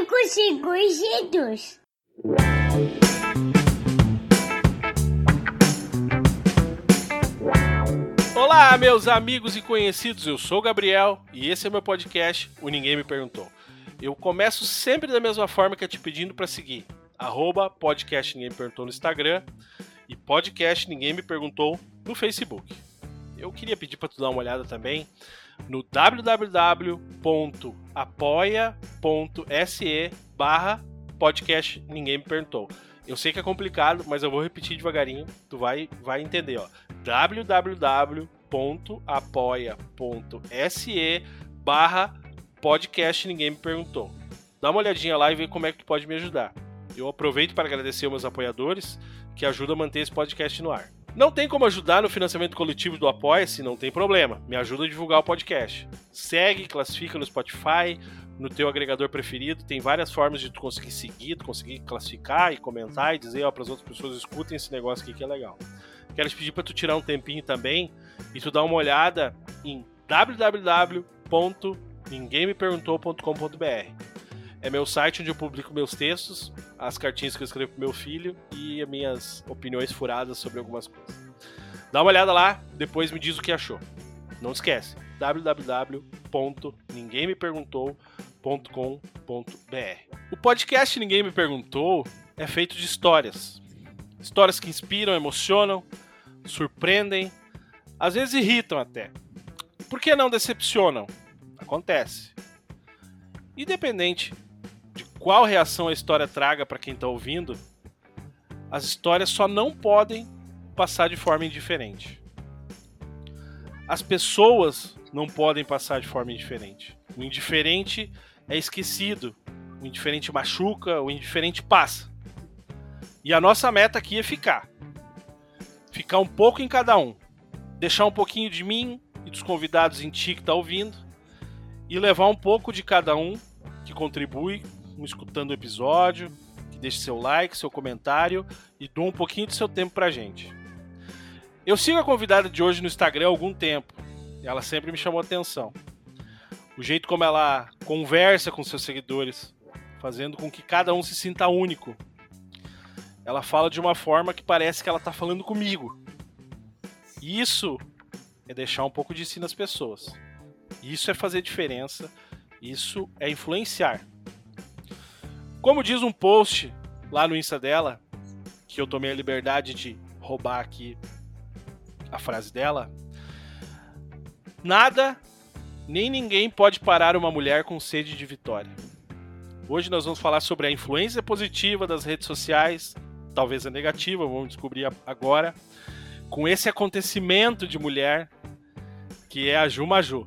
Cinco segundos. Olá, meus amigos e conhecidos, eu sou o Gabriel e esse é meu podcast, o Ninguém Me Perguntou. Eu começo sempre da mesma forma que é te pedindo para seguir, arroba podcast Ninguém Me Perguntou no Instagram e podcast Ninguém Me Perguntou no Facebook. Eu queria pedir para tu dar uma olhada também no www.apoia.se barra podcast Ninguém Me Perguntou. Eu sei que é complicado, mas eu vou repetir devagarinho, tu vai, vai entender, ó. www.apoia.se barra podcast Ninguém Me Perguntou. Dá uma olhadinha lá e vê como é que tu pode me ajudar. Eu aproveito para agradecer meus apoiadores que ajudam a manter esse podcast no ar. Não tem como ajudar no financiamento coletivo do Apoia-se? Não tem problema. Me ajuda a divulgar o podcast. Segue, classifica no Spotify, no teu agregador preferido. Tem várias formas de tu conseguir seguir, tu conseguir classificar e comentar e dizer para as outras pessoas escutem esse negócio aqui que é legal. Quero te pedir para tu tirar um tempinho também e tu dar uma olhada em www.ninguemmeperguntou.com.br. É meu site onde eu publico meus textos, as cartinhas que eu escrevo pro meu filho e as minhas opiniões furadas sobre algumas coisas. Dá uma olhada lá, depois me diz o que achou. Não esquece, www.ninguemmeperguntou.com.br. O podcast Ninguém Me Perguntou é feito de histórias. Histórias que inspiram, emocionam, surpreendem, às vezes irritam até. Por que não decepcionam? Acontece. Independente de qual reação a história traga para quem está ouvindo, as histórias só não podem passar de forma indiferente. As pessoas não podem passar de forma indiferente. O indiferente é esquecido, o indiferente machuca, o indiferente passa. E a nossa meta aqui é ficar. Ficar um pouco em cada um. Deixar um pouquinho de mim e dos convidados em ti que está ouvindo. E levar um pouco de cada um que contribui escutando o episódio, que deixe seu like, seu comentário e doa um pouquinho de seu tempo pra gente. Eu sigo a convidada de hoje no Instagram há algum tempo. Ela sempre me chamou atenção. O jeito como ela conversa com seus seguidores, fazendo com que cada um se sinta único. Ela fala de uma forma que parece que ela tá falando comigo. Isso é deixar um pouco de si nas pessoas. Isso é fazer diferença. Isso é influenciar. Como diz um post lá no Insta dela, que eu tomei a liberdade de roubar aqui a frase dela. Nada nem ninguém pode parar uma mulher com sede de vitória. Hoje nós vamos falar sobre a influência positiva das redes sociais, talvez a negativa, vamos descobrir agora, com esse acontecimento de mulher que é a Ju Maju.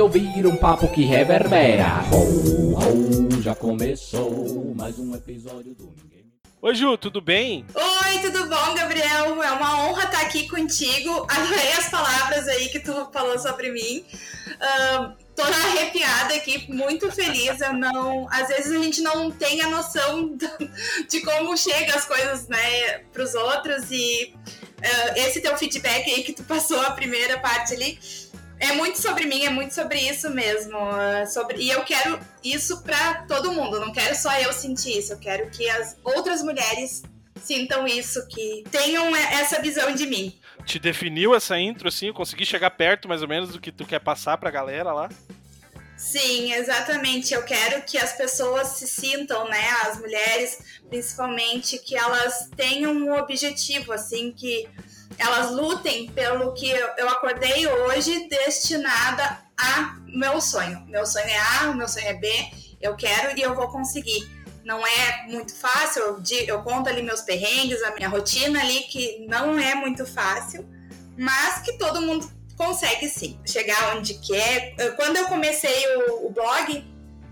ouvir um papo que reverbera. Ho, ho, já começou mais um episódio do Ninguém Oi, Ju, tudo bem? Oi, tudo bom, Gabriel? É uma honra estar aqui contigo. Adorei as palavras aí que tu falou sobre mim. Uh, tô arrepiada aqui, muito feliz. Eu não, às vezes a gente não tem a noção de como chega as coisas, né, para os outros e uh, esse teu feedback aí que tu passou a primeira parte ali é muito sobre mim, é muito sobre isso mesmo. É sobre, e eu quero isso para todo mundo, não quero só eu sentir isso, eu quero que as outras mulheres sintam isso, que tenham essa visão de mim. Te definiu essa intro, assim? Eu consegui chegar perto mais ou menos do que tu quer passar pra galera lá? Sim, exatamente. Eu quero que as pessoas se sintam, né, as mulheres, principalmente, que elas tenham um objetivo, assim, que elas lutem pelo que eu acordei hoje destinada a meu sonho. Meu sonho é A, meu sonho é B, eu quero e eu vou conseguir. Não é muito fácil, eu, conto ali meus perrengues, a minha rotina ali, que não é muito fácil, mas que todo mundo consegue sim chegar onde quer. Quando eu comecei o, o blog,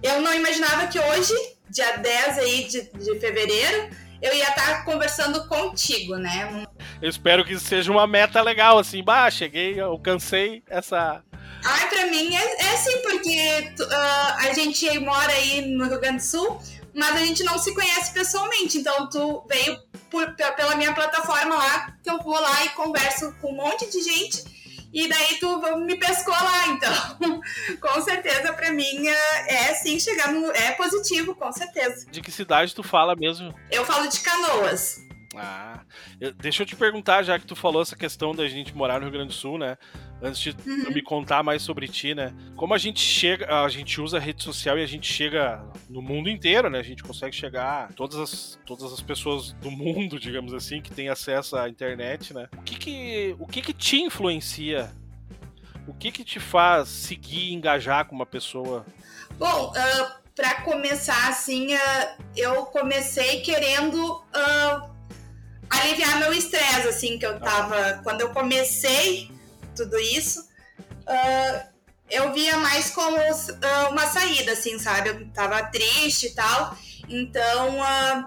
eu não imaginava que hoje, dia 10 aí de, de fevereiro, eu ia estar conversando contigo, né? Eu espero que seja uma meta legal, assim, bah, cheguei, alcancei essa. Ai, pra mim é, é sim, porque uh, a gente mora aí no Rio Grande do Sul, mas a gente não se conhece pessoalmente. Então tu veio por, pela minha plataforma lá, que eu vou lá e converso com um monte de gente. E daí tu me pescou lá, então com certeza pra mim é, é sim chegar no. É positivo, com certeza. De que cidade tu fala mesmo? Eu falo de canoas. Ah, eu, deixa eu te perguntar, já que tu falou essa questão da gente morar no Rio Grande do Sul, né? Antes de uhum. me contar mais sobre ti, né? Como a gente chega, a gente usa a rede social e a gente chega no mundo inteiro, né? A gente consegue chegar a todas as, todas as pessoas do mundo, digamos assim, que têm acesso à internet, né? O que que, o que, que te influencia? O que que te faz seguir e engajar com uma pessoa? Bom, uh, para começar, assim, uh, eu comecei querendo uh, aliviar meu estresse, assim, que eu tava. Quando eu comecei tudo isso, uh, eu via mais como uh, uma saída, assim, sabe? Eu tava triste e tal. Então, uh,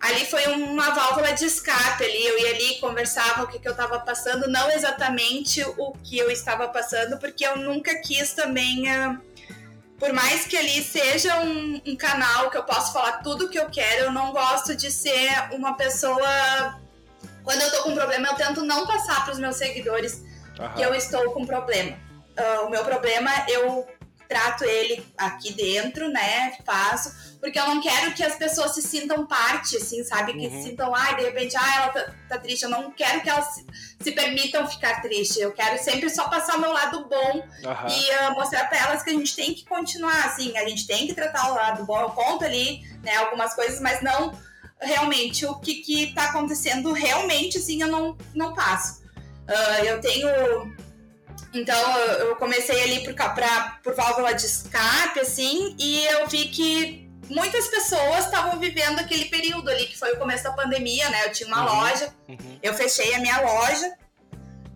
ali foi uma válvula de escape ali. Eu ia ali, conversava o que, que eu tava passando, não exatamente o que eu estava passando, porque eu nunca quis também. Por mais que ali seja um, um canal que eu posso falar tudo o que eu quero, eu não gosto de ser uma pessoa quando eu tô com problema, eu tento não passar para os meus seguidores Aham. que eu estou com problema. Uh, o meu problema, eu trato ele aqui dentro, né? Faço, porque eu não quero que as pessoas se sintam parte, assim, sabe? Que uhum. se sintam, ai, de repente, ah, ela tá, tá, triste. Eu não quero que elas se, se, permitam ficar triste. Eu quero sempre só passar o meu lado bom uhum. e uh, mostrar pra elas que a gente tem que continuar, assim, a gente tem que tratar o lado bom. Eu conto ali, né, algumas coisas, mas não realmente o que que tá acontecendo realmente, assim, eu não, não passo. Uh, eu tenho... Então, eu comecei ali por, pra, por válvula de escape, assim, e eu vi que muitas pessoas estavam vivendo aquele período ali, que foi o começo da pandemia, né? Eu tinha uma uhum, loja, uhum. eu fechei a minha loja,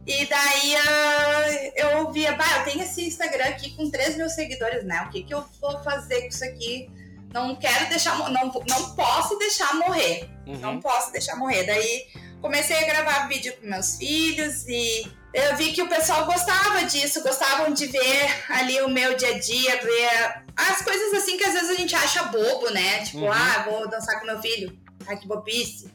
e daí uh, eu via, bah, eu tenho esse Instagram aqui com 3 mil seguidores, né? O que, que eu vou fazer com isso aqui? não quero deixar, não, não posso deixar morrer. Uhum. Não posso deixar morrer. Daí comecei a gravar vídeo com meus filhos e eu vi que o pessoal gostava disso, gostavam de ver ali o meu dia a dia, ver as coisas assim que às vezes a gente acha bobo, né? Tipo, uhum. ah, vou dançar com meu filho. Ai, que bobice.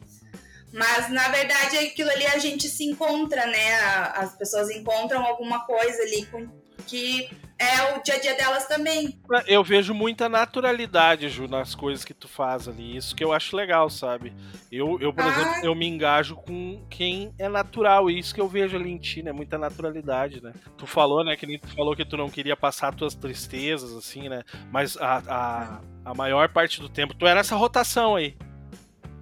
Mas na verdade aquilo ali a gente se encontra, né? As pessoas encontram alguma coisa ali com, que é o dia a dia delas também. Eu vejo muita naturalidade, Ju, nas coisas que tu faz ali. Isso que eu acho legal, sabe? Eu, eu por ah. exemplo, eu me engajo com quem é natural. E isso que eu vejo ali em ti, né? Muita naturalidade, né? Tu falou, né? Que nem tu falou que tu não queria passar tuas tristezas, assim, né? Mas a, a, a maior parte do tempo tu é nessa rotação aí.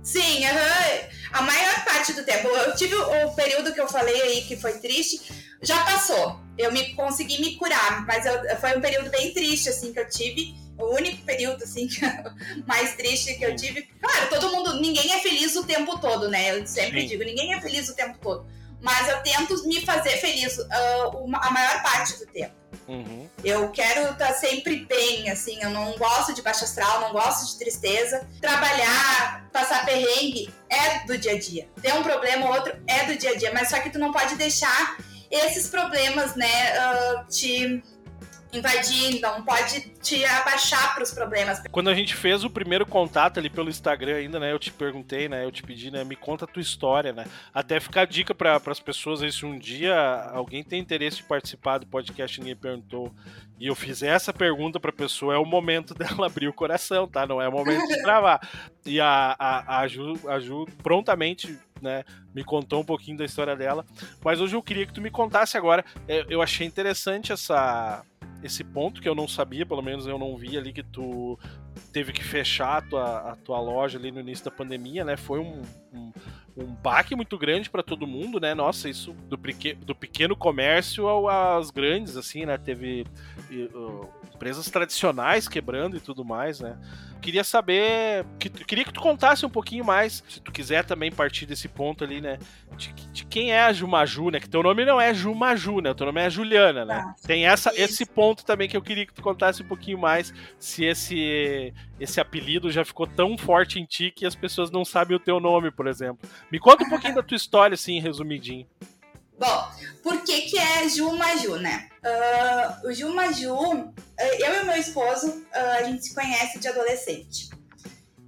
Sim, uhum. A maior parte do tempo. Eu tive o período que eu falei aí que foi triste, já passou. Eu me consegui me curar, mas eu, foi um período bem triste assim que eu tive. O único período assim mais triste que eu tive. Claro, todo mundo, ninguém é feliz o tempo todo, né? Eu sempre Sim. digo, ninguém é feliz o tempo todo. Mas eu tento me fazer feliz uh, uma, a maior parte do tempo. Uhum. Eu quero estar tá sempre bem, assim, eu não gosto de baixa astral, não gosto de tristeza. Trabalhar, passar perrengue é do dia a dia. Ter um problema ou outro é do dia a dia, mas só que tu não pode deixar esses problemas, né, uh, te invadir, não pode te abaixar para os problemas. Quando a gente fez o primeiro contato ali pelo Instagram ainda, né, eu te perguntei, né, eu te pedi, né, me conta a tua história, né, até ficar dica para as pessoas aí, se um dia alguém tem interesse de participar do podcast Ninguém Perguntou e eu fizer essa pergunta para a pessoa, é o momento dela abrir o coração, tá? Não é o momento de travar. E a, a, a, Ju, a Ju prontamente né, me contou um pouquinho da história dela. Mas hoje eu queria que tu me contasse agora. É, eu achei interessante essa, esse ponto que eu não sabia, pelo menos eu não vi ali que tu teve que fechar a tua, a tua loja ali no início da pandemia, né? Foi um, um, um baque muito grande para todo mundo, né? Nossa, isso do, do pequeno comércio às grandes, assim, né? Teve uh, empresas tradicionais quebrando e tudo mais, né? Queria saber, que, queria que tu contasse um pouquinho mais, se tu quiser também partir desse ponto ali, né? De, de quem é a Jumaju, né? Que teu nome não é Jumaju, né? O teu nome é Juliana, né? Tá. Tem essa, esse ponto também que eu queria que tu contasse um pouquinho mais, se esse, esse apelido já ficou tão forte em ti que as pessoas não sabem o teu nome, por exemplo. Me conta um pouquinho da tua história, assim, resumidinho. Bom, por que que é Ju Maju, né? Ah, o Ju Maju, eh, eu e meu esposo, ah, a gente se conhece de adolescente.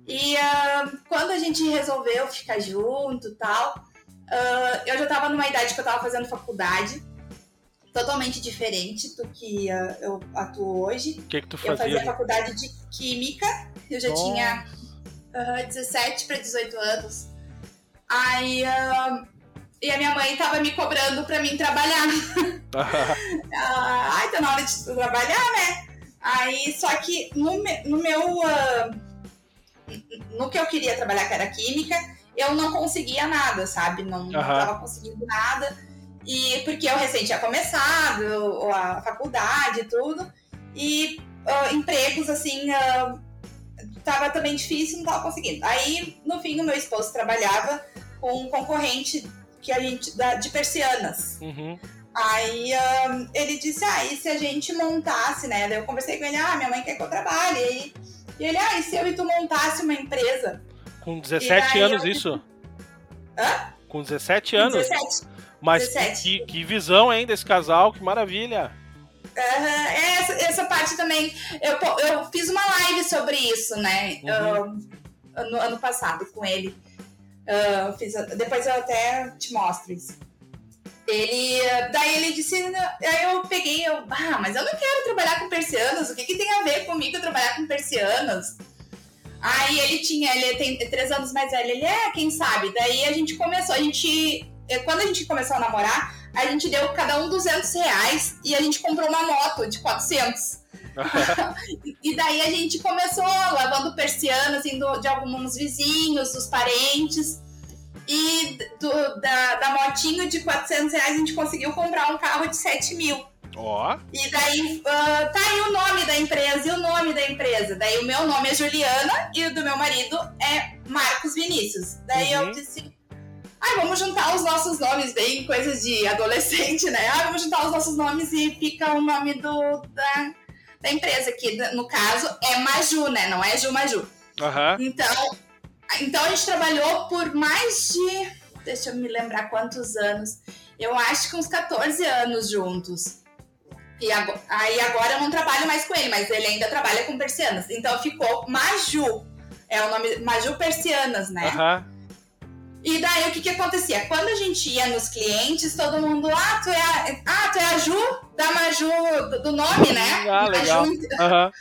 E ah, quando a gente resolveu ficar junto e tal, eu já tava numa idade que eu tava fazendo faculdade, totalmente diferente do que ah, eu atuo hoje. O que que tu Eu fazia fazia? faculdade de Química, eu já Nossa. tinha ah, 17 para 18 anos. Aí. ah, e a minha mãe tava me cobrando pra mim trabalhar. Ah, Ai, tá na hora de trabalhar, né? Aí, só que no, me- no meu. ah, no que eu queria trabalhar, que era química, eu não conseguia nada, sabe? Não, não Aham. tava conseguindo nada. E porque eu recém tinha começado a faculdade e tudo. E ah, empregos, assim, ah, tava também difícil, não tava conseguindo. Aí, no fim, o meu esposo trabalhava com um concorrente que a gente, da, de persianas. Uhum. Aí ahn, ele disse, ah, e se a gente montasse, né? Daí eu conversei com ele, ah, minha mãe quer que eu trabalhe. E, e ele, ah, e se eu e tu montasse uma empresa? Com 17 E daí anos eu- isso? Hã? Com 17 anos? 17. Mas 17. que, que visão, hein, desse casal, que maravilha. É, essa, essa parte também. Eu, eu fiz uma live sobre isso, né? Uhum. ahn, ano, ano passado com ele. Ah, fiz, depois eu até te mostro isso. Ele, daí ele disse, aí eu peguei, eu, ah, mas eu não quero trabalhar com persianas, o que, que tem a ver comigo trabalhar com persianas? Aí ele tinha, ele tem três anos mais velho, ele é, quem sabe? Daí a gente começou, a gente, quando a gente começou a namorar, a gente deu cada um 200 reais e a gente comprou uma moto de 400. E daí a gente começou lavando persianas indo de alguns vizinhos, dos parentes. E do- da, da motinho de 400 reais a gente conseguiu comprar um carro de 7 mil. Ó, E daí, ah, tá aí o nome da empresa e o nome da empresa. Daí o meu nome é Juliana e o do meu marido é Marcos Vinícius. Daí Uhum. eu disse, ai, vamos juntar os nossos nomes, bem coisas de adolescente, né? Ah, vamos juntar os nossos nomes e fica o nome do, da, da empresa, que no caso é Maju, né? Não é Ju Maju. aham. Então, então a gente trabalhou por mais de. Deixa eu me lembrar quantos anos. Eu acho que uns 14 anos juntos. E ago- aí agora eu não trabalho mais com ele, mas ele ainda trabalha com persianas. Então ficou Maju. É o nome Maju Persianas, né? Aham. E daí o que que acontecia? Quando a gente ia nos clientes, todo mundo, ah, tu é a, ah, tu é a Ju da Maju, do, do nome, né? Ah, legal. Aham.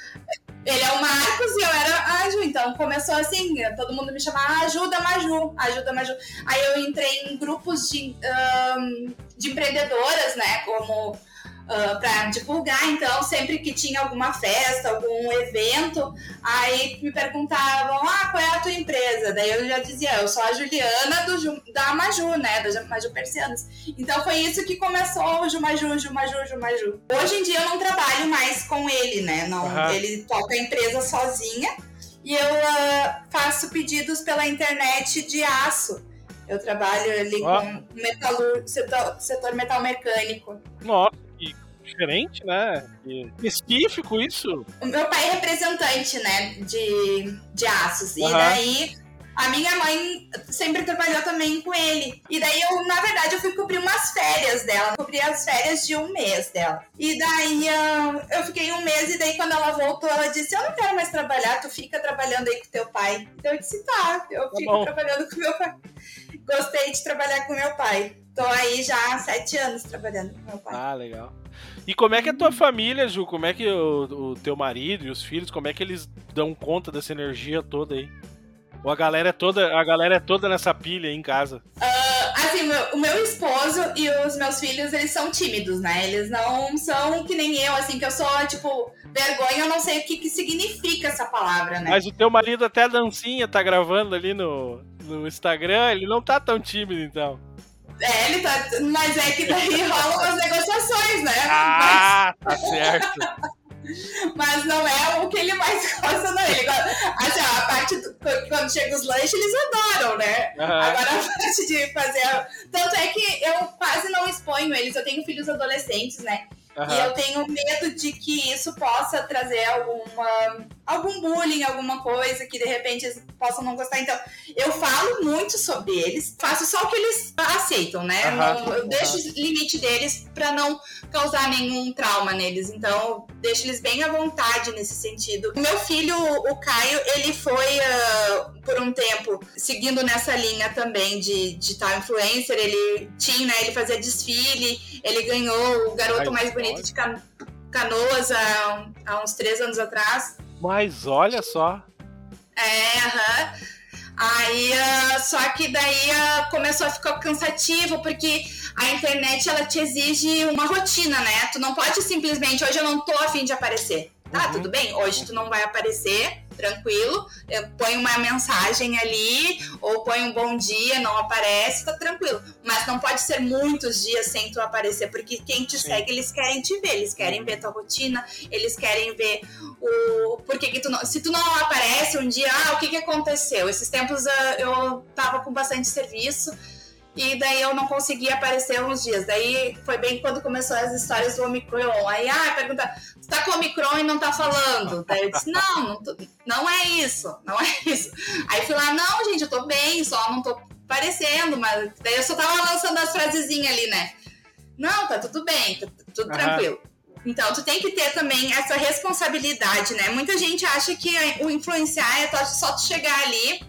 ele é o Marcos e eu era a Ju. Então começou assim, todo mundo me chamava Ajuda Maju, Ajuda Maju. Aí eu entrei em grupos de, ahn, de empreendedoras, né? Como ah, pra divulgar. Então, sempre que tinha alguma festa, algum evento, aí me perguntavam: ah, qual é a tua empresa? Daí eu já dizia, eu sou a Juliana do da Maju, né? Da Maju Persianos. Então foi isso que começou o Jumaju, Jumaju, Jumaju. Hoje em dia eu não trabalho mais com ele, né? Não, Aham. Ele toca a empresa sozinha e eu ah, faço pedidos pela internet de aço. Eu trabalho ali Ó. com metalur, setor, setor metal mecânico. Nossa, diferente, né? Que específico isso. O meu pai é representante, né, de, de aços. E Aham. daí a minha mãe sempre trabalhou também com ele. E daí eu, na verdade, eu fui cobrir umas férias dela. Cobri as férias de um mês dela. E daí ah, eu fiquei um mês e daí quando ela voltou, ela disse, eu não quero mais trabalhar, tu fica trabalhando aí com teu pai. Então eu disse, tá, eu Tá fico bom. trabalhando com meu pai. Gostei de trabalhar com meu pai. Tô aí já há sete anos trabalhando com meu pai. Ah, legal. E como é que é a tua família, Ju? Como é que o, o teu marido e os filhos, como é que eles dão conta dessa energia toda aí? Ou a galera é toda, a galera é toda nessa pilha aí em casa? Assim, o meu, o meu esposo e os meus filhos, eles são tímidos, né? Eles não são que nem eu, assim, que eu sou, tipo, vergonha, eu não sei o que, que significa essa palavra, né? Mas o teu marido até a dancinha tá gravando ali no, no Instagram, ele não tá tão tímido então. É, ele tá. Mas é que daí rolam as negociações, né? Ah, tá certo. Mas não é o que ele mais gosta, não. Ele gosta, assim, ó, a parte do, quando chega os lanches, eles adoram, né? Uhum. Agora a parte de fazer. Tanto é que eu quase não exponho eles. Eu tenho filhos adolescentes, né? Uhum. E eu tenho medo de que isso possa trazer alguma, algum bullying, alguma coisa que de repente eles possam não gostar. Então, eu falo muito sobre eles, faço só o que eles aceitam, né? Não, eu deixo o limite deles para não causar nenhum trauma neles. Então, deixo eles bem à vontade nesse sentido. Meu filho, o Caio, ele foi uh, por um tempo seguindo nessa linha também de digital influencer. Ele tinha, né? Ele fazia desfile, ele ganhou o garoto Ai, mais bonito de Can Canoas há, há, uns três anos atrás. Mas olha só. É, aham. Aí, uh, só que daí uh, começou a ficar cansativo, porque a internet ela te exige uma rotina, né? Tu não pode simplesmente, hoje eu não tô afim de aparecer. Tá, uhum. tudo bem? Hoje tu não vai aparecer, tranquilo. Põe uma mensagem ali, ou põe um bom dia, não aparece, tá tranquilo. Mas não pode ser muitos dias sem tu aparecer, porque quem te Sim. segue, eles querem te ver, eles querem ver tua rotina, eles querem ver o. Por que, que tu não. Se tu não aparece um dia, ah, o que, que aconteceu? Esses tempos ah, eu tava com bastante serviço e daí eu não conseguia aparecer uns dias. Daí foi bem quando começou as histórias do Omicron. Aí, ah, pergunta, você tá com Omicron e não tá falando? Daí eu disse, não, não, tô, não é isso, não é isso. Aí fui lá, não, gente, eu tô bem, só não tô aparecendo, mas daí eu só tava lançando as frasezinhas ali, né? Não, tá tudo bem, tá tudo uhum. tranquilo. Então, tu tem que ter também essa responsabilidade, né? Muita gente acha que o influenciar é só tu chegar ali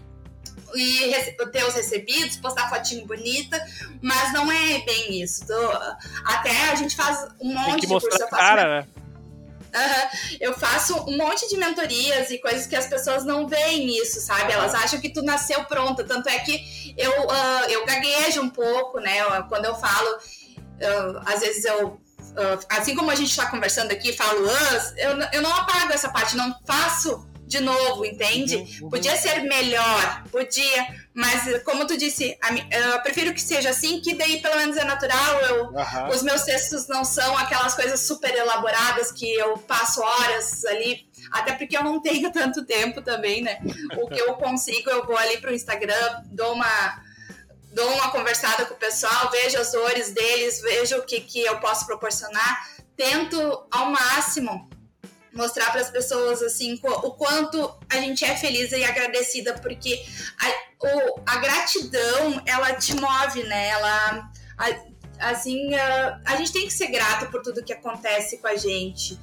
e ter os recebidos, postar fotinho bonita, mas não é bem isso. até a gente faz um monte de curso. Eu faço, cara, né? Uhum. Eu faço um monte de mentorias e coisas que as pessoas não veem isso, sabe? Elas acham que tu nasceu pronta. Tanto é que eu, uh, eu gaguejo um pouco, né? Quando eu falo, uh, às vezes eu. Uh, assim como a gente está conversando aqui, falo, eu, eu não apago essa parte, não faço de novo, entende? Uhum. Podia ser melhor, podia, mas como tu disse, eu prefiro que seja assim, que daí pelo menos é natural. Eu, uhum. Os meus textos não são aquelas coisas super elaboradas que eu passo horas ali, até porque eu não tenho tanto tempo também, né? O que eu consigo, eu vou ali pro Instagram, dou uma dou uma conversada com o pessoal, vejo as dores deles, vejo o que, que eu posso proporcionar, tento ao máximo mostrar para as pessoas assim o quanto a gente é feliz e agradecida porque a, o, a gratidão ela te move né? Ela a, assim a, a gente tem que ser grato por tudo que acontece com a gente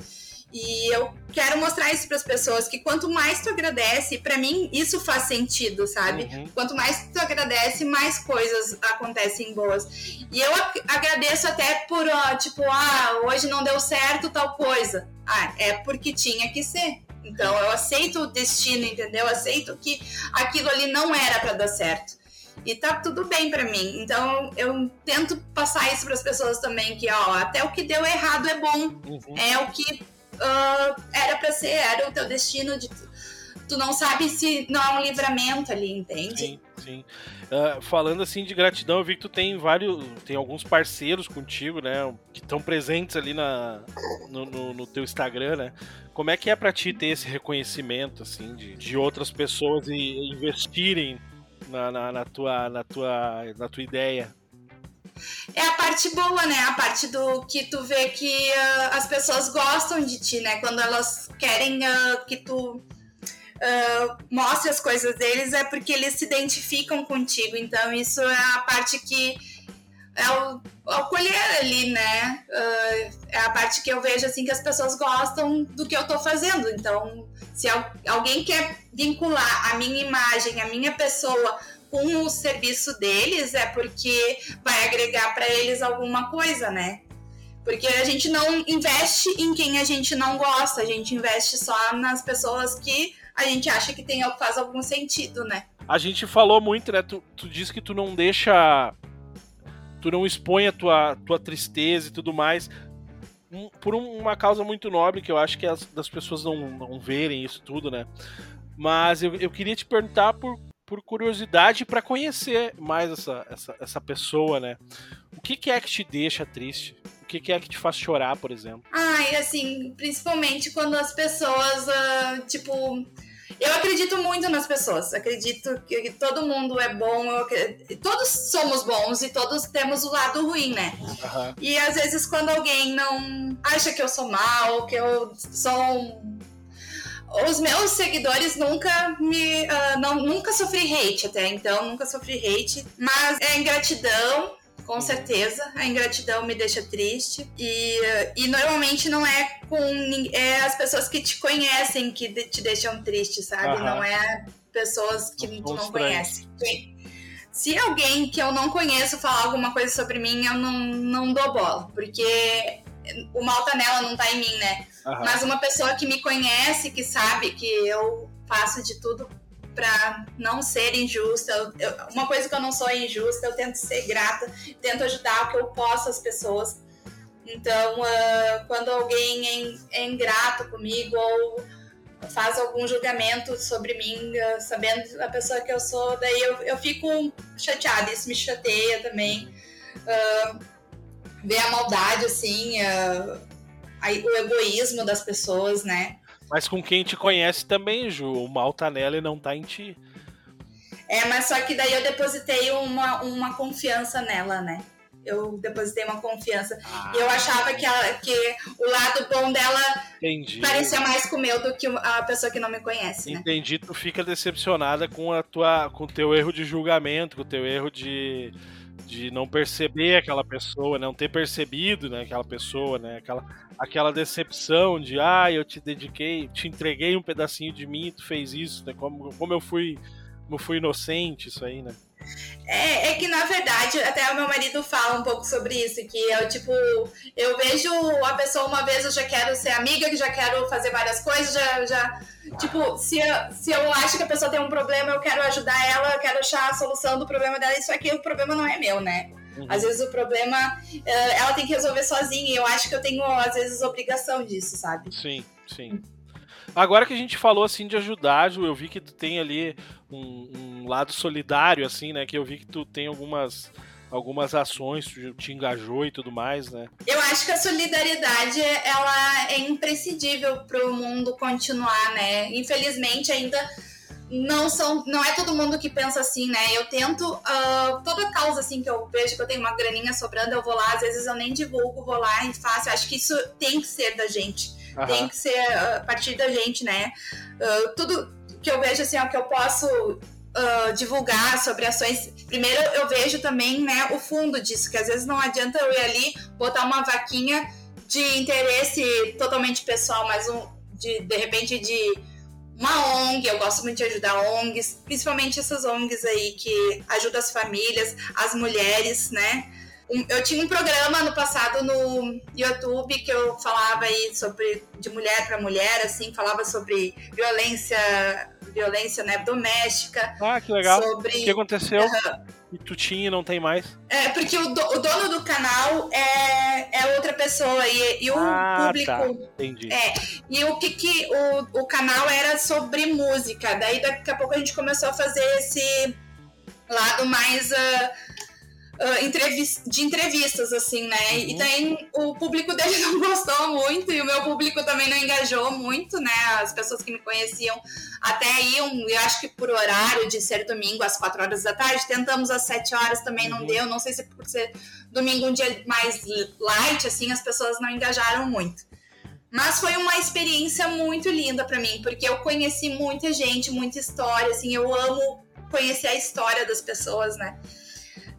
e eu quero mostrar isso para as pessoas que quanto mais tu agradece, para mim isso faz sentido, sabe? Uhum. Quanto mais tu agradece, mais coisas acontecem boas. E eu agradeço até por, ó, tipo, ah, hoje não deu certo tal coisa. Ah, é porque tinha que ser. Então eu aceito o destino, entendeu? Eu aceito que aquilo ali não era para dar certo. E tá tudo bem para mim. Então eu tento passar isso para as pessoas também que ó, até o que deu errado é bom. Uhum. É o que uh, era para ser, era o teu destino de tu não sabe se não é um livramento ali, entende? Sim, sim. Uh, falando assim de gratidão, eu vi que tu tem vários, tem alguns parceiros contigo, né, que estão presentes ali na, no, no, no, teu Instagram, né? Como é que é para ti ter esse reconhecimento, assim, de, de outras pessoas e investirem na, na, na, tua, na, tua, na tua ideia? É a parte boa, né? A parte do que tu vê que uh, as pessoas gostam de ti, né? Quando elas querem uh, que tu uh, mostre as coisas deles, é porque eles se identificam contigo. Então, isso é a parte que é o, é o colher ali, né? é a parte que eu vejo assim que as pessoas gostam do que eu tô fazendo. Então, se alguém quer vincular a minha imagem, a minha pessoa com o serviço deles é porque vai agregar para eles alguma coisa, né? Porque a gente não investe em quem a gente não gosta, a gente investe só nas pessoas que a gente acha que tem, faz algum sentido, né? A gente falou muito, né? Tu, tu disse que tu não deixa. Tu não expõe a tua, tua tristeza e tudo mais. por uma causa muito nobre, que eu acho que as das pessoas não, não verem isso tudo, né? Mas eu, eu queria te perguntar por por curiosidade para conhecer mais essa, essa, essa pessoa, né? O que, que, é que te deixa triste? O que, que é que te faz chorar, por exemplo? Ai, assim, principalmente quando as pessoas, uh, tipo. Eu acredito muito nas pessoas. Acredito que todo mundo é bom. todos somos bons e todos temos o lado ruim, né? Uhum. E às vezes quando alguém não acha que eu sou mal, que eu sou os meus seguidores nunca me. Uh, não, nunca sofri hate até então, nunca sofri hate. Mas é ingratidão, com certeza. A ingratidão me deixa triste. E, e normalmente não é com é as pessoas que te conhecem que te deixam triste, sabe? Uhum. Não é pessoas que tu não conhece. Se alguém que eu não conheço falar alguma coisa sobre mim, eu não, não dou bola. Porque o mal tá nela, não tá em mim, né? Mas uma pessoa que me conhece, que sabe que eu faço de tudo para não ser injusta. Eu, eu, uma coisa que eu não sou é injusta, eu tento ser grata, tento ajudar o que eu posso as pessoas. Então, uh, quando alguém é, é, ingrato comigo ou faz algum julgamento sobre mim, uh, sabendo a pessoa que eu sou, daí eu, eu fico chateada, isso me chateia também. Uh, ver a maldade, assim, uh, o egoísmo das pessoas, né? Mas com quem te conhece também, Ju, o mal tá nela e não tá em ti. É, mas só que daí eu depositei uma, uma confiança nela, né? Eu depositei uma confiança. Ah. E eu achava que, ela, que o lado bom dela Entendi. parecia mais com o meu do que a pessoa que não me conhece. Né? Entendi, tu fica decepcionada com a tua, com o teu erro de julgamento, com o teu erro de de não perceber aquela pessoa, não ter percebido né, aquela pessoa, né, aquela, aquela decepção de ah, eu te dediquei, te entreguei um pedacinho de mim e tu fez isso, né, como, como eu fui como fui inocente isso aí, né? É, é que na verdade, até o meu marido fala um pouco sobre isso, que eu tipo, eu vejo a pessoa uma vez, eu já quero ser amiga, que já quero fazer várias coisas, já, já tipo, se eu, se eu acho que a pessoa tem um problema, eu quero ajudar ela, eu quero achar a solução do problema dela, isso aqui o problema não é meu, né? Uhum. Às vezes o problema eh, ela tem que resolver sozinha, e eu acho que eu tenho, às vezes, obrigação disso, sabe? Sim, sim. Agora que a gente falou assim de ajudar, Ju, eu vi que tu tem ali um, um, lado solidário, assim, né? Que eu vi que tu tem algumas algumas ações, te engajou e tudo mais, né? Eu acho que a solidariedade ela é imprescindível para o mundo continuar, né? Infelizmente ainda não são, não é todo mundo que pensa assim, né? Eu tento uh, toda causa assim que eu vejo que eu tenho uma graninha sobrando, eu vou lá, às vezes eu nem divulgo, vou lá e faço. Eu acho que isso tem que ser da gente, uhum. tem que ser a partir da gente, né? Uh, tudo que eu vejo assim, ó, que eu posso uh, divulgar sobre ações. Primeiro eu vejo também, né, o fundo disso, que às vezes não adianta eu ir ali botar uma vaquinha de interesse totalmente pessoal, mas um de de repente de uma ONG, eu gosto muito de ajudar ONGs, principalmente essas ONGs aí que ajudam as famílias, as mulheres, né? eu tinha um programa no passado no YouTube que eu falava aí sobre de mulher para mulher, assim, falava sobre violência, violência né, doméstica. Ah, que legal. Sobre... O que aconteceu? Uhum. E tu tinha e não tem mais? É, porque o, do, o, dono do canal é, é outra pessoa e, e o ah, público. Tá. Entendi. É, e o que que o, o canal era sobre música. Daí daqui a pouco a gente começou a fazer esse lado mais. Uh, uh, de entrevistas, assim, né? Uhum. E daí o público dele não gostou muito e o meu público também não engajou muito, né? As pessoas que me conheciam até iam, eu acho que por horário de ser domingo às 4 horas da tarde, tentamos às 7 horas, também uhum. não deu. Não sei se por ser domingo um dia mais light, assim, as pessoas não engajaram muito. Mas foi uma experiência muito linda para mim, porque eu conheci muita gente, muita história, assim, eu amo conhecer a história das pessoas, né?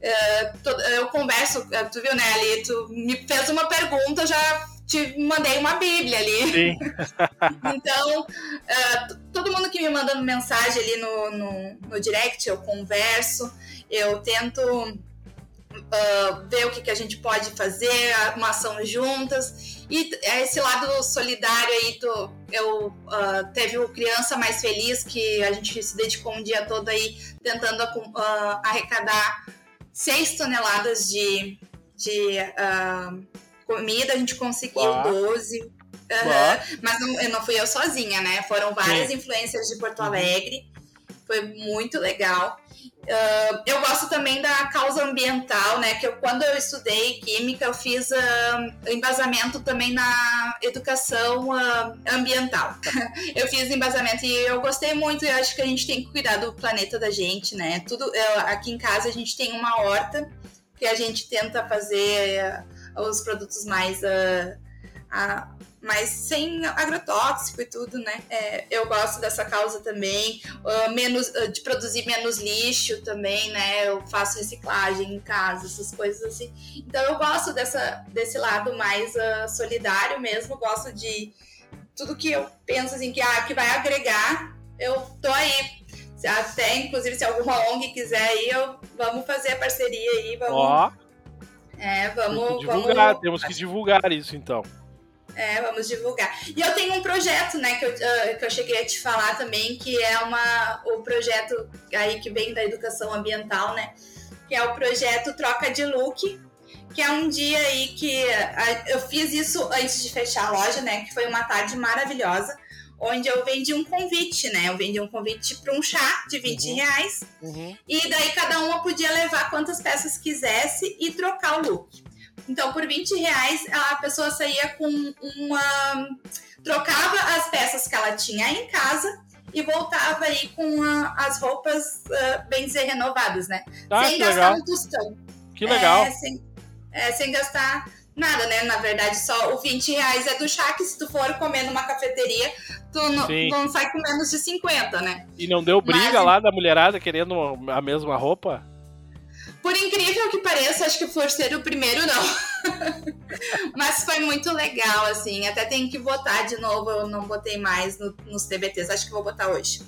É, eu converso, é, tu viu, né, ali, tu me fez uma pergunta, eu já te mandei uma bíblia ali. Sim. então, uh, todo mundo que me manda mensagem ali no, no, no direct, eu converso, eu tento uh, ver o que, que a gente pode fazer, uma ação juntas. E esse lado solidário aí, tu, eu uh, teve o Criança Mais Feliz, que a gente se dedicou um dia todo aí tentando arrecadar 6 toneladas de, de uh, comida, a gente conseguiu Uau. 12. Uhum. Mas não, não fui eu sozinha, né? Foram várias Sim. influências de Porto uhum. Alegre. foi muito legal. Uh, eu gosto também da causa ambiental, né? Que eu, quando eu estudei química, eu fiz uh, embasamento também na educação uh, ambiental. eu fiz embasamento e eu gostei muito. Eu acho que a gente tem que cuidar do planeta da gente, né? Tudo eu, aqui em casa a gente tem uma horta que a gente tenta fazer os produtos mais mas sem agrotóxico e tudo, né? É, eu gosto dessa causa também, uh, menos, uh, de produzir menos lixo também, né? Eu faço reciclagem em casa, essas coisas assim. Então eu gosto dessa, desse lado mais uh, solidário mesmo, gosto de tudo que eu penso assim que, ah, que vai agregar, eu tô aí. Até, inclusive, se alguma ONG quiser aí, eu, vamos fazer a parceria aí, vamos... Ó. É, vamos, divulgar, vamos... temos que divulgar isso então. É, vamos divulgar. E eu tenho um projeto, né, que eu, uh, que eu cheguei a te falar também, que é uma, o projeto aí que vem da educação ambiental, né? Que é o projeto Troca de Look, que é um dia aí que uh, eu fiz isso antes de fechar a loja, né? Que foi uma tarde maravilhosa, onde eu vendi um convite, né? Eu vendi um convite para um chá de 20 uhum. reais. Uhum. E daí cada uma podia levar quantas peças quisesse e trocar o look. Então, por 20 reais, a pessoa saía com uma. trocava as peças que ela tinha em casa e voltava aí com a, as roupas, uh, bem dizer, renovadas, né? Ah, sem gastar legal. um tostão. Que legal. É, sem, é, sem gastar nada, né? Na verdade, só o 20 reais é do chá, que se tu for comer numa cafeteria, tu não, não sai com menos de 50, né? E não deu briga Mas, lá da mulherada querendo a mesma roupa? Por incrível que pareça, acho que por ser o primeiro, não. Mas foi muito legal, assim. Até tenho que votar de novo. Eu não botei mais no, nos TBTs. Acho que vou botar hoje.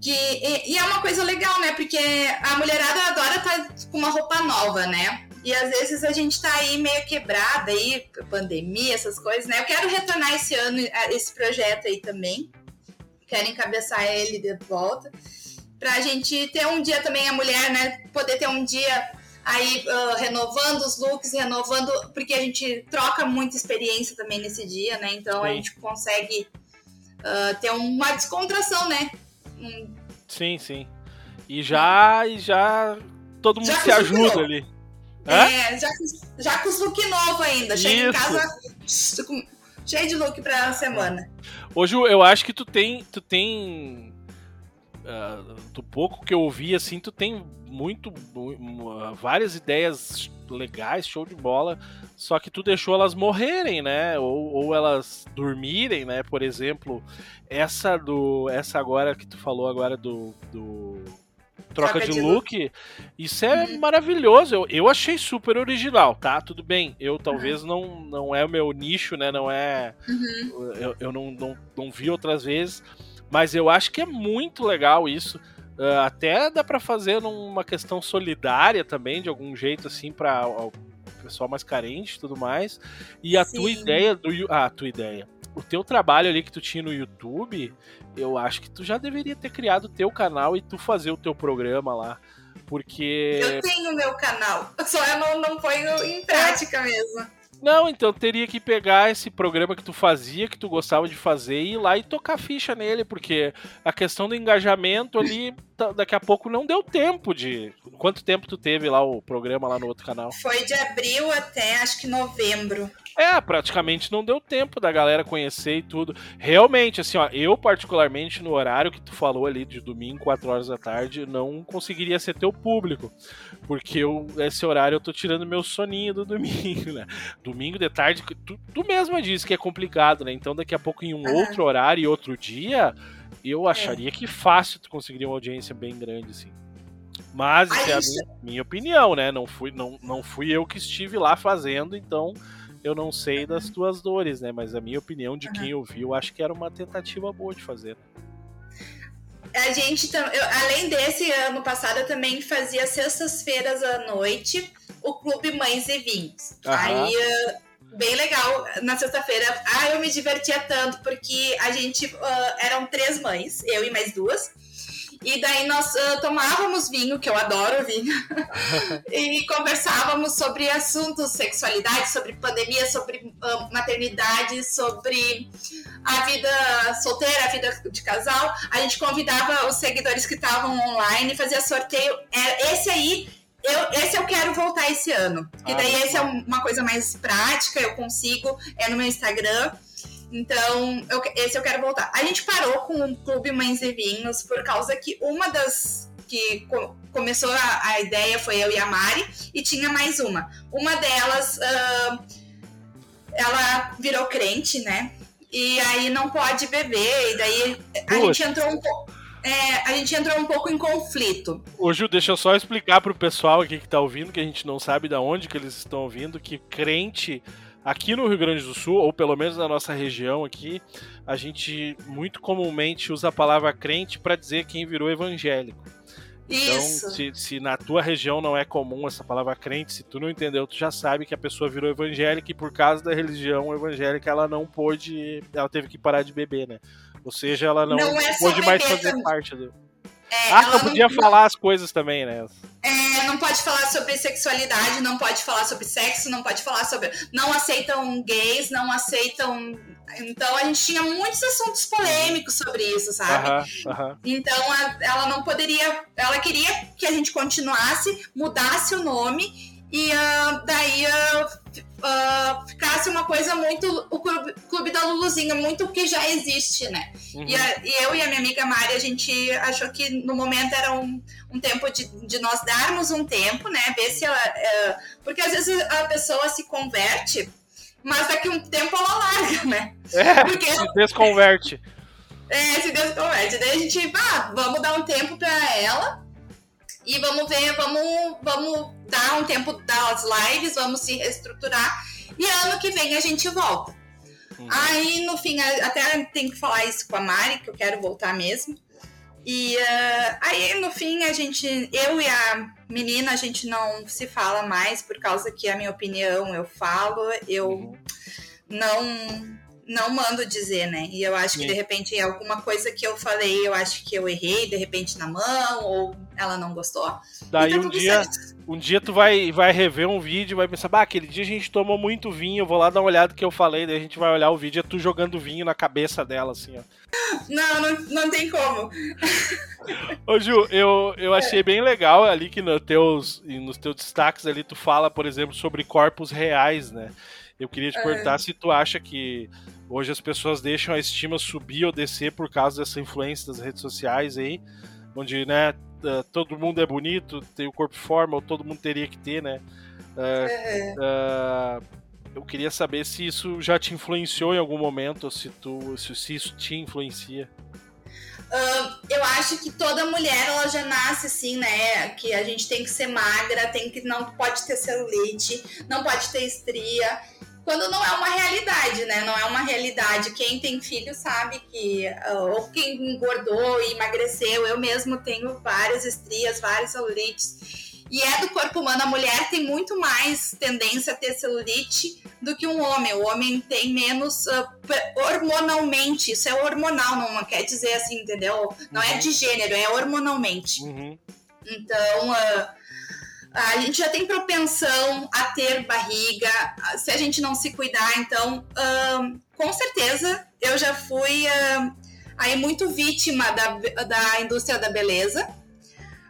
Que, e, e, é uma coisa legal, né? Porque a mulherada adora estar tá com uma roupa nova, né? E às vezes a gente tá aí meio quebrada aí, pandemia, essas coisas, né? Eu quero retornar esse ano, esse projeto aí também. Quero encabeçar ele de volta pra gente ter um dia também, a mulher, né, poder ter um dia aí uh, renovando os looks, renovando, porque a gente troca muita experiência também nesse dia, né? Então Sim. a gente consegue uh, ter uma descontração, né? Um... Sim, sim. E já, e já todo mundo já se ajuda ali. É, já, já com os look novo ainda. Chega em casa cheio de look pra semana. Hoje eu acho que tu tem, tu tem uh, do pouco que eu ouvi, assim, tu tem muito, uh, várias ideias legais, show de bola, só que tu deixou elas morrerem, né? Ou, ou elas dormirem, né? Por exemplo, essa do, essa agora que tu falou agora do, do troca, de, de look, look, isso é uhum. maravilhoso. Eu, eu achei super original, tá? Tudo bem. Eu talvez uhum. não, não é o meu nicho, né? Não é. Uhum. Eu, eu não, não, não vi outras vezes. Mas eu acho que é muito legal isso. Uh, até dá para fazer numa questão solidária também, de algum jeito, assim, para o pessoal mais carente e tudo mais. E a Sim. tua ideia do. Ah, a tua ideia. O teu trabalho ali que tu tinha no YouTube, eu acho que tu já deveria ter criado o teu canal e tu fazer o teu programa lá. Porque. Eu tenho meu canal, só eu não, não ponho em prática mesmo. Não, então teria que pegar esse programa que tu fazia, que tu gostava de fazer, e ir lá e tocar ficha nele, porque a questão do engajamento ali, daqui a pouco não deu tempo de. Quanto tempo tu teve lá o programa lá no outro canal? Foi de abril até acho que novembro. É, praticamente não deu tempo da galera conhecer e tudo. Realmente, assim, ó, eu particularmente no horário que tu falou ali de domingo, 4 horas da tarde, não conseguiria ser teu público. Porque eu, esse horário eu tô tirando meu soninho do domingo, né? Domingo de tarde, tu, tu mesma disse que é complicado, né? Então daqui a pouco em um outro horário e outro dia, eu acharia é. que fácil tu conseguiria uma audiência bem grande, assim. Mas isso é a minha, minha opinião, né? Não fui, não, não fui eu que estive lá fazendo, então eu não sei das tuas dores, né? Mas a minha opinião de quem ouviu, acho que era uma tentativa boa de fazer. A gente, eu, além desse ano passado, eu também fazia sextas-feiras à noite o Clube Mães e Vinhos. Aí, bem legal, na sexta-feira, ah, eu me divertia tanto, porque a gente, uh, eram três mães, eu e mais duas, E daí nós uh, tomávamos vinho, que eu adoro vinho, e conversávamos sobre assuntos, sexualidade, sobre pandemia, sobre uh, maternidade, sobre a vida solteira, a vida de casal. A gente convidava os seguidores que estavam online, fazia sorteio. É, esse aí eu, esse eu quero voltar esse ano. E daí ah, esse é uma coisa mais prática, eu consigo, é no meu Instagram. Então, eu, esse eu quero voltar. A gente parou com o Clube Mães e Vinhos por causa que uma das que co começou a, a, ideia foi eu e a Mari, e tinha mais uma. Uma delas, uh, ela virou crente, né? E aí não pode beber, e daí a gente entrou um pouco é, a gente entrou um pouco em conflito. Ô Ju, deixa eu só explicar pro pessoal aqui que tá ouvindo, que a gente não sabe de onde que eles estão ouvindo, que crente aqui no Rio Grande do Sul, ou pelo menos na nossa região aqui, a gente muito comumente usa a palavra crente para dizer quem virou evangélico. Então, se, se, na tua região não é comum essa palavra crente, se tu não entendeu, tu já sabe que a pessoa virou evangélica e por causa da religião evangélica ela não pôde, ela teve que parar de beber, né? Ou seja, ela não, não é pôde mais fazer parte do. É, ah, não podia não, falar as coisas também, né? É, não pode falar sobre sexualidade, não pode falar sobre sexo, não pode falar sobre. Não aceitam gays, não aceitam. Então a gente tinha muitos assuntos polêmicos sobre isso, sabe? Uh -huh, uh -huh. Então a, ela não poderia. Ela queria que a gente continuasse, mudasse o nome e uh, daí uh, uh, ficasse uma coisa muito o clube, clube, da Luluzinha, muito que já existe, né? Uhum. E, a, e, eu e a minha amiga Mari, a gente achou que no momento era um, um tempo de, de nós darmos um tempo, né? Ver se ela. Uh, porque às vezes a pessoa se converte, mas daqui um tempo ela larga, né? É, porque se desconverte. É, se desconverte. Daí a gente, ah, vamos dar um tempo para ela e vamos ver, vamos, vamos dar um tempo das lives, vamos se reestruturar e ano que vem a gente volta. Uhum. Aí no fim, até tem que falar isso com a Mari, que eu quero voltar mesmo. E uh, aí no fim a gente, eu e a menina, a gente não se fala mais por causa que a minha opinião eu falo, eu uhum. não não mando dizer, né? E eu acho que de repente alguma coisa que eu falei, eu acho que eu errei, de repente na mão, ou ela não gostou. Daí tá um dia, um dia tu vai, vai rever um vídeo e vai pensar, bah, aquele dia a gente tomou muito vinho, eu vou lá dar uma olhada que eu falei, daí a gente vai olhar o vídeo e é tu jogando vinho na cabeça dela, assim, ó. Não, não, não tem como. Ô Ju, eu, eu achei bem legal ali que no teus, nos teus destaques ali tu fala, por exemplo, sobre corpos reais, né? Eu queria te perguntar é. se tu acha que Hoje as pessoas deixam a estima subir ou descer por causa dessa influência das redes sociais aí, onde, né, eh, todo mundo é bonito, tem o corpo forma, ou todo mundo teria que ter, né? Uh, uh, eu queria saber se isso já te influenciou em algum momento, se tu, se, se isso te influencia. Uh, eu acho que toda mulher ela já nasce assim, né? Que a gente tem que ser magra, tem que não pode ter celulite, não pode ter estria quando não é uma realidade, né? Não é uma realidade. Quem tem filho sabe que, ah, ou quem engordou e emagreceu, eu mesmo tenho várias estrias, vários celulites. E é do corpo humano, a mulher tem muito mais tendência a ter celulite do que um homem. O homem tem menos uh, hormonalmente, isso é hormonal, não quer dizer assim, entendeu? Não é uhum. é de gênero, é hormonalmente. Uhum. Então, uh, a gente já tem propensão a ter barriga, se a gente não se cuidar, então, com certeza, eu já fui aí muito vítima da, da indústria da beleza.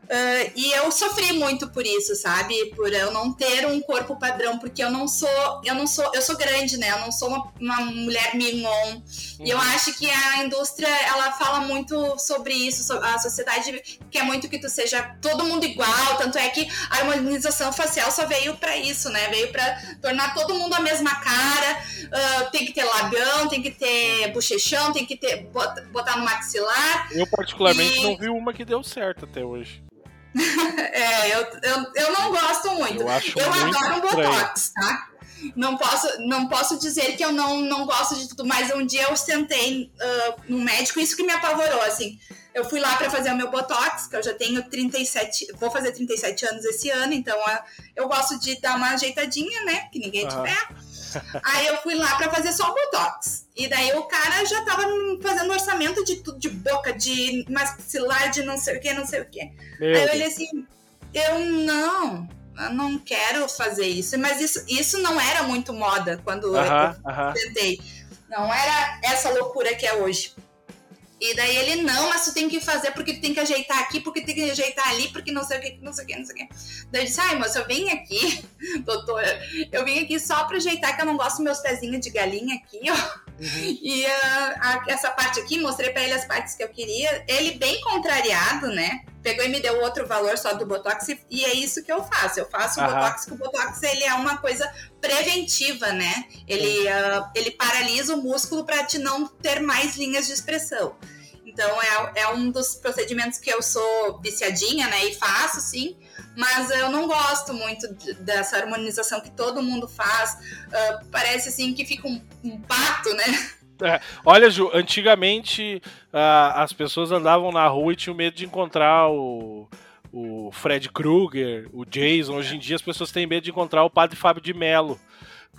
Uh, e eu sofri muito por isso, sabe? Por eu não ter um corpo padrão, porque eu não sou, eu não sou, eu sou grande, né? Eu não sou uma, uma mulher mignon. Uhum. E eu uhum. acho que a indústria, ela fala muito sobre isso, a sociedade quer muito que tu seja todo mundo igual, tanto é que a harmonização facial só veio para isso, né? Veio para tornar todo mundo a mesma cara, uh, tem que ter labião, tem que ter bochechão, tem que ter botar no maxilar. Eu particularmente e... não vi uma que deu certo até hoje. é, eu, eu, eu não gosto muito. Eu, acho eu muito adoro um Botox, tá? Não posso, não posso dizer que eu não, não gosto de tudo, mas um dia eu sentei uh, no médico, isso que me apavorou, assim. Eu fui lá para fazer o meu Botox, que eu já tenho 37, vou fazer 37 anos esse ano, então uh, eu gosto de dar uma ajeitadinha, né? Que ninguém te pega. Aí eu fui lá pra fazer só o Botox. E daí o cara já tava fazendo orçamento de tudo, de boca, de maxilar, de não sei o que, não sei o que. Aí eu olhei assim, eu não, eu não quero fazer isso. Mas isso, isso não era muito moda quando eu Aham, aham. tentei. Não era essa loucura que é hoje. E daí ele, não, mas tu tem que fazer porque tu tem que ajeitar aqui, porque tem que ajeitar ali, porque não sei o que, não sei o que, não sei o que. Daí eu disse, ai, moça, eu vim aqui, doutora, eu vim aqui só pra ajeitar que eu não gosto dos meus pezinhos de galinha aqui, ó. E ah, a- essa parte aqui, mostrei pra ele as partes que eu queria. Ele bem contrariado, né? Pegou e me deu outro valor só do Botox e- é isso que eu faço. Eu faço o. Botox, que o Botox ele é uma coisa preventiva, né? Ele, ah, ele paralisa o músculo para te não ter mais linhas de expressão. Então é, é um dos procedimentos que eu sou viciadinha, né? E faço, sim. Mas eu não gosto muito de- dessa harmonização que todo mundo faz. Ah, parece assim que fica um, um pato, né? Olha, Ju, antigamente ah, as pessoas andavam na rua e tinham medo de encontrar o, o Fred Krueger, o Jason. Hoje em dia as pessoas têm medo de encontrar o Padre Fábio de Mello.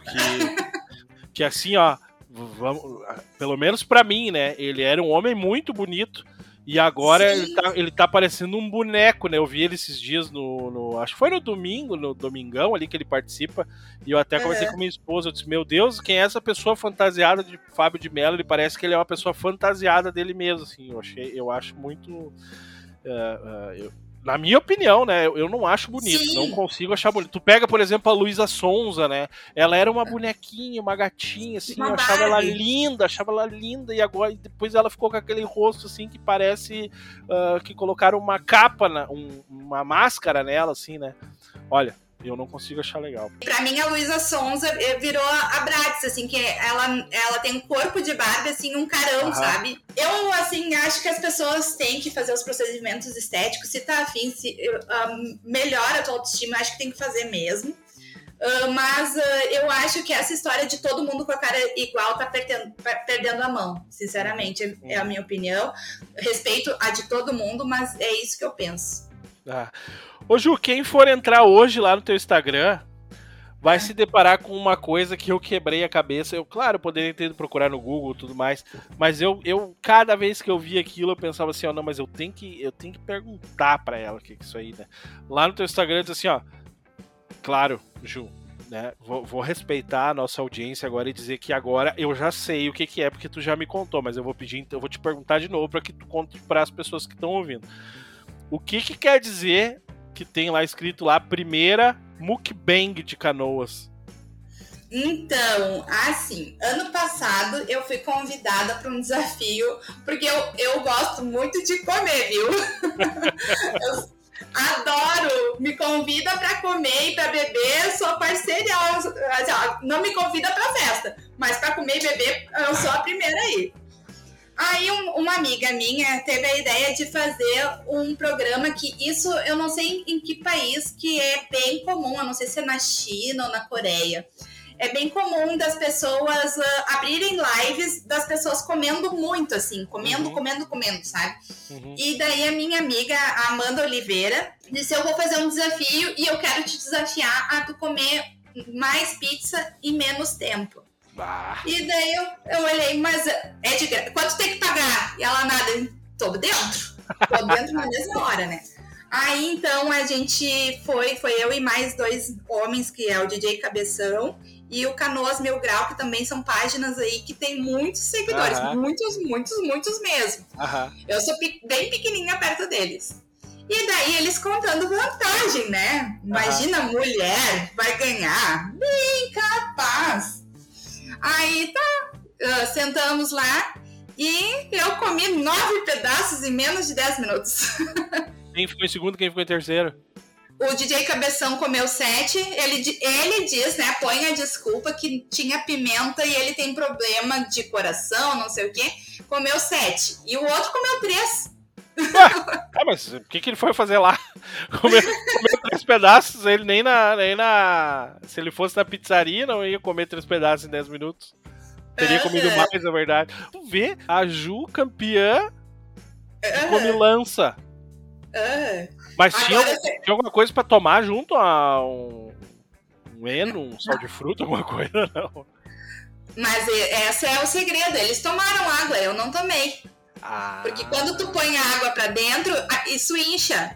Que, que assim, ó, vamos, pelo menos pra mim, né? Ele era um homem muito bonito. E agora Sim. ele tá, ele tá parecendo um boneco, né? Eu vi ele esses dias no, no- Acho que foi no domingo, no Domingão ali que ele participa. E eu até conversei Uhum. com minha esposa. Eu disse: Meu Deus, quem é essa pessoa fantasiada de Fábio de Mello? Ele parece que ele é uma pessoa fantasiada dele mesmo, assim. Eu, achei, eu acho muito. eh, eh, eu- na minha opinião, né? Eu, não acho bonito. Sim. Não consigo achar bonito. Tu pega, por exemplo, a Luísa Sonza, né? Ela era uma bonequinha, uma gatinha, assim. Uma eu achava ela linda, achava ela linda. E agora, e depois ela ficou com aquele rosto, assim, que parece ah, que colocaram uma capa, na, um- uma máscara nela, assim, né? Olha, eu não consigo achar legal. Pra mim, a Luísa Sonza eh, virou a Bratz, assim, que ela, ela tem um corpo de Barbie, assim, um carão, sabe? Eu, assim, acho que as pessoas têm que fazer os procedimentos estéticos. Se tá afim, se ah, melhora a tua autoestima, acho que tem que fazer mesmo. Ah, mas ah, eu acho que essa história de todo mundo com a cara igual tá perdendo, perdendo a mão, sinceramente, é- é a minha opinião. Respeito a de todo mundo, mas é isso que eu penso. Ah. Ô Ju, quem for entrar hoje lá no teu Instagram vai se deparar com uma coisa que eu quebrei a cabeça. Eu, claro, poderia ter ido procurar no Google tudo mais, mas eu, eu cada vez que eu via aquilo, eu pensava assim, ó, não, mas eu tenho que, eu tenho que perguntar pra ela o que é isso aí, né? Lá no teu Instagram diz assim, ó, claro, Ju, né? Vou, vou respeitar a nossa audiência agora e dizer que agora eu já sei o que que é, porque tu já me contou, mas eu vou pedir, eu vou te perguntar de novo pra que tu conte para as pessoas que estão ouvindo. O que que quer dizer que tem lá escrito lá primeira mukbang de canoas? Então, assim, ano passado eu fui convidada para um desafio, porque eu, eu gosto muito de comer, viu? eu adoro, me convida para comer e para beber, sou parceira. Assim, não me convida para festa, mas para comer e beber eu sou a primeira aí. Aí um- uma amiga minha teve a ideia de fazer um programa que isso eu não sei em que país que é bem comum, eu não sei se é na China ou na Coreia é bem comum das pessoas ah, abrirem lives das pessoas comendo muito, assim, comendo, Uhum. comendo, comendo, sabe? Uhum. E daí a minha amiga, a Amanda Oliveira, disse: Eu vou fazer um desafio e eu quero te desafiar a tu comer mais pizza em menos tempo. Ah, E daí eu, eu olhei, mas é de gra- quanto tem que pagar? E ela nada, tô dentro. Tô dentro na mesma hora, né? Aí então a gente foi, foi eu e mais dois homens, que é o DJ Cabeção e o Canoas Mil Grau, que também são páginas aí que tem muitos seguidores, Aham. muitos, muitos, muitos mesmo. aham. Eu sou bem pequenininha perto deles. E daí eles contando vantagem, né? Imagina, mulher vai ganhar. Bem capaz. Aí tá, ah, sentamos lá e eu comi nove pedaços em menos de 10 minutos. Quem ficou em segundo, quem ficou em terceiro? O DJ Cabeção comeu sete. Ele, ele diz, né? Põe a desculpa que tinha pimenta e ele tem problema de coração, não sei o quê. Comeu sete. E o outro comeu três. Ah, mas o que, que ele foi fazer lá? Comeu, pedaços, ele nem na, nem na. Se ele fosse na pizzaria, não ia comer três pedaços em 10 minutos. Teria comido Aham. mais, na verdade. Vamos ver, a Ju, campeã, come lança. Ah. Mas tinha, Agora tinha alguma coisa pra tomar junto a um, um eno, um sal de fruta, alguma coisa, não. Mas esse é o segredo. Eles tomaram água, eu não tomei. Ah. Porque quando tu põe a água pra dentro, isso incha.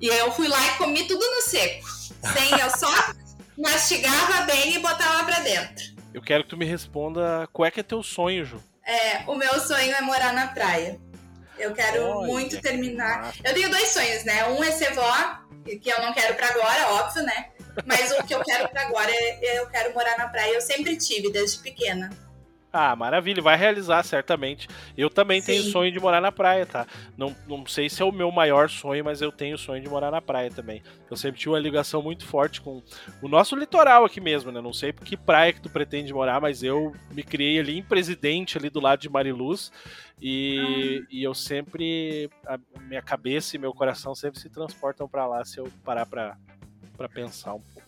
E eu fui lá e comi tudo no seco. Sem, eu só mastigava bem e botava pra dentro. Eu quero que tu me responda qual é que é teu sonho, Ju. É, o meu sonho é morar na praia. Eu quero Olha, muito terminar. Eu tenho dois sonhos, né? Um é ser vó, que eu não quero pra agora, óbvio, né? Mas o que eu quero pra agora é eu quero morar na praia. Eu sempre tive, desde pequena. Ah, maravilha, vai realizar certamente. Eu também tenho Sim. sonho de morar na praia, tá? Não, não sei se é o meu maior sonho, mas eu tenho sonho de morar na praia também. Eu sempre tive uma ligação muito forte com o nosso litoral aqui mesmo, né? Não sei por que praia que tu pretende morar, mas eu me criei ali em Presidente, ali do lado de Mariluz. E, e eu sempre. Minha cabeça e meu coração sempre se transportam pra lá se eu parar pra, pra pensar um pouco.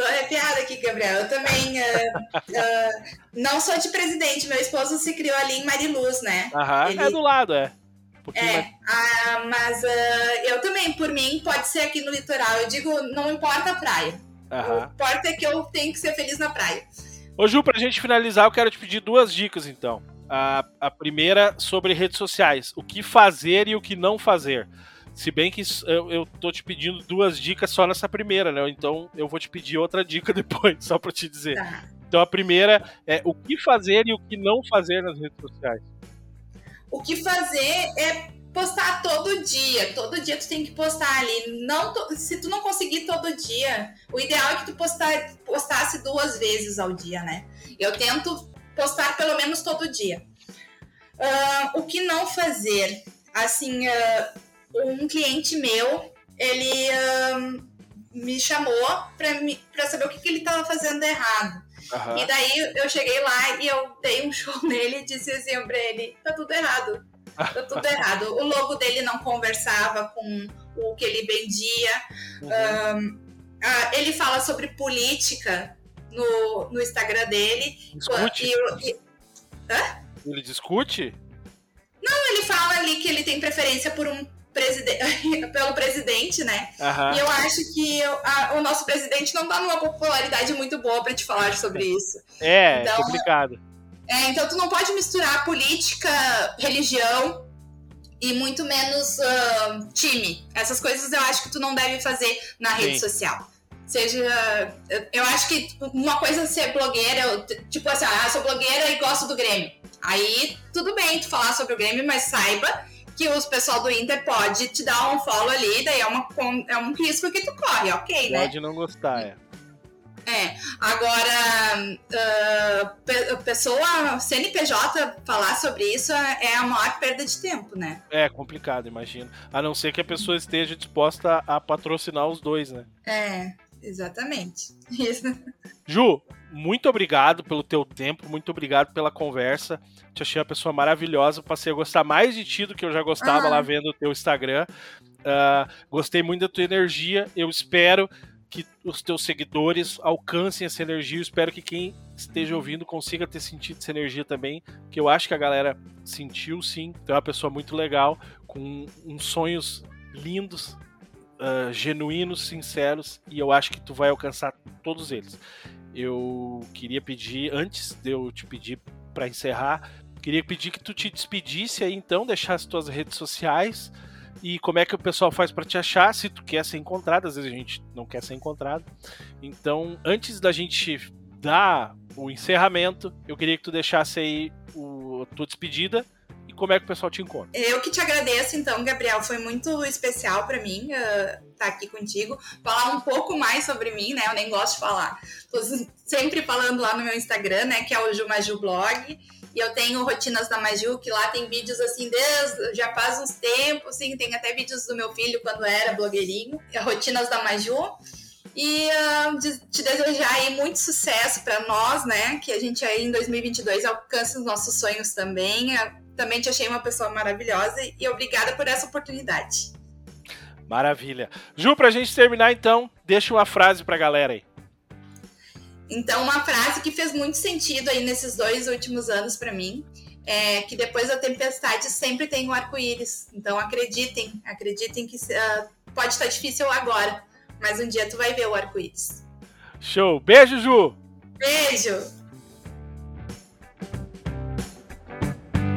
Tô arrepiada aqui, Gabriel. Eu também ah, ah, não sou de presidente. Meu esposo se criou ali em Mariluz, né? Aham, Ele- é do lado, é. Um pouquinho mais- É, ah, mas ah, eu também, por mim, pode ser aqui no litoral. Eu digo, não importa a praia. O Aham. importa é que eu tenho que ser feliz na praia. Ô Ju, pra gente finalizar, eu quero te pedir duas dicas então. A, a primeira sobre redes sociais. O que fazer e o que não fazer. Se bem que eu, eu tô te pedindo duas dicas só nessa primeira, né? Então eu vou te pedir outra dica depois, só pra te dizer. Tá. Então a primeira é o que fazer e o que não fazer nas redes sociais. O que fazer é postar todo dia. Todo dia tu tem que postar ali. Não to- Se tu não conseguir todo dia, o ideal é que tu postar, postasse duas vezes ao dia, né? Eu tento postar pelo menos todo dia. Ah, o que não fazer? Assim, ah, um cliente meu, ele ah, me chamou para saber o que, que ele estava fazendo errado. Aham. E daí eu cheguei lá e eu dei um show nele e disse assim pra ele: tá tudo errado. Tá tudo errado. O logo dele não conversava com o que ele vendia. Uhum. Ah, ele fala sobre política no, no Instagram dele. Discute? E, e Ele discute? ele fala ali que ele tem preferência por um presidente, pelo presidente, né? Aham. E eu acho que a- o nosso presidente não tá numa popularidade muito boa pra te falar sobre isso. É, Então- complicado. É, então tu não pode misturar política, religião e muito menos ah, time. Essas coisas eu acho que tu não deve fazer na rede Sim. social. Seja. eu- acho que uma coisa é ser blogueira, tipo assim, ah, sou blogueira e gosto do Grêmio. Aí tudo bem tu falar sobre o Grêmio, mas saiba que os pessoal do Inter pode te dar um follow ali, daí é, uma, é um risco que tu corre, ok, né? Pode não gostar, é. É, agora, pe- pessoa, CNPJ, falar sobre isso é a maior perda de tempo, né? É complicado, imagino. A não ser que a pessoa esteja disposta a patrocinar os dois, né? É, exatamente. Isso. Ju, muito obrigado pelo teu tempo, muito obrigado pela conversa. Te achei uma pessoa maravilhosa, passei a gostar mais de ti do que eu já gostava Ah. lá vendo o teu Instagram. Ah, gostei muito da tua energia. Eu espero que os teus seguidores alcancem essa energia. Eu espero que quem esteja ouvindo consiga ter sentido essa energia também, que eu acho que a galera sentiu sim. Tu é uma pessoa muito legal, com uns sonhos lindos, ah, genuínos, sinceros, e eu acho que tu vai alcançar todos eles. Eu queria pedir, antes de eu te pedir para encerrar, queria pedir que tu te despedisse aí então, deixasse tuas redes sociais e como é que o pessoal faz para te achar, se tu quer ser encontrado, às vezes a gente não quer ser encontrado. Então, antes da gente dar o encerramento, eu queria que tu deixasse aí o, a tua despedida como é que o pessoal te encontra. Eu que te agradeço, então, Gabriel. Foi muito especial pra mim estar aqui contigo. Falar um pouco mais sobre mim, né? Eu nem gosto de falar. Tô sempre falando lá no meu Instagram, né? Que é o Jumaju Blog. E eu tenho Rotinas da Maju, que lá tem vídeos assim, desde, já faz uns tempos, assim, tem até vídeos do meu filho quando era blogueirinho. É Rotinas da Maju. E ah, de- te desejar aí muito sucesso para nós, né? Que a gente aí em 2022 alcance os nossos sonhos também. Também te achei uma pessoa maravilhosa e obrigada por essa oportunidade. Maravilha. Ju, pra gente terminar então, deixa uma frase pra galera aí. Então, uma frase que fez muito sentido aí nesses dois últimos anos para mim é que depois da tempestade sempre tem um arco-íris. Então, acreditem, acreditem que ah, pode estar difícil agora, mas um dia tu vai ver o arco-íris. Show. Beijo, Ju. Beijo.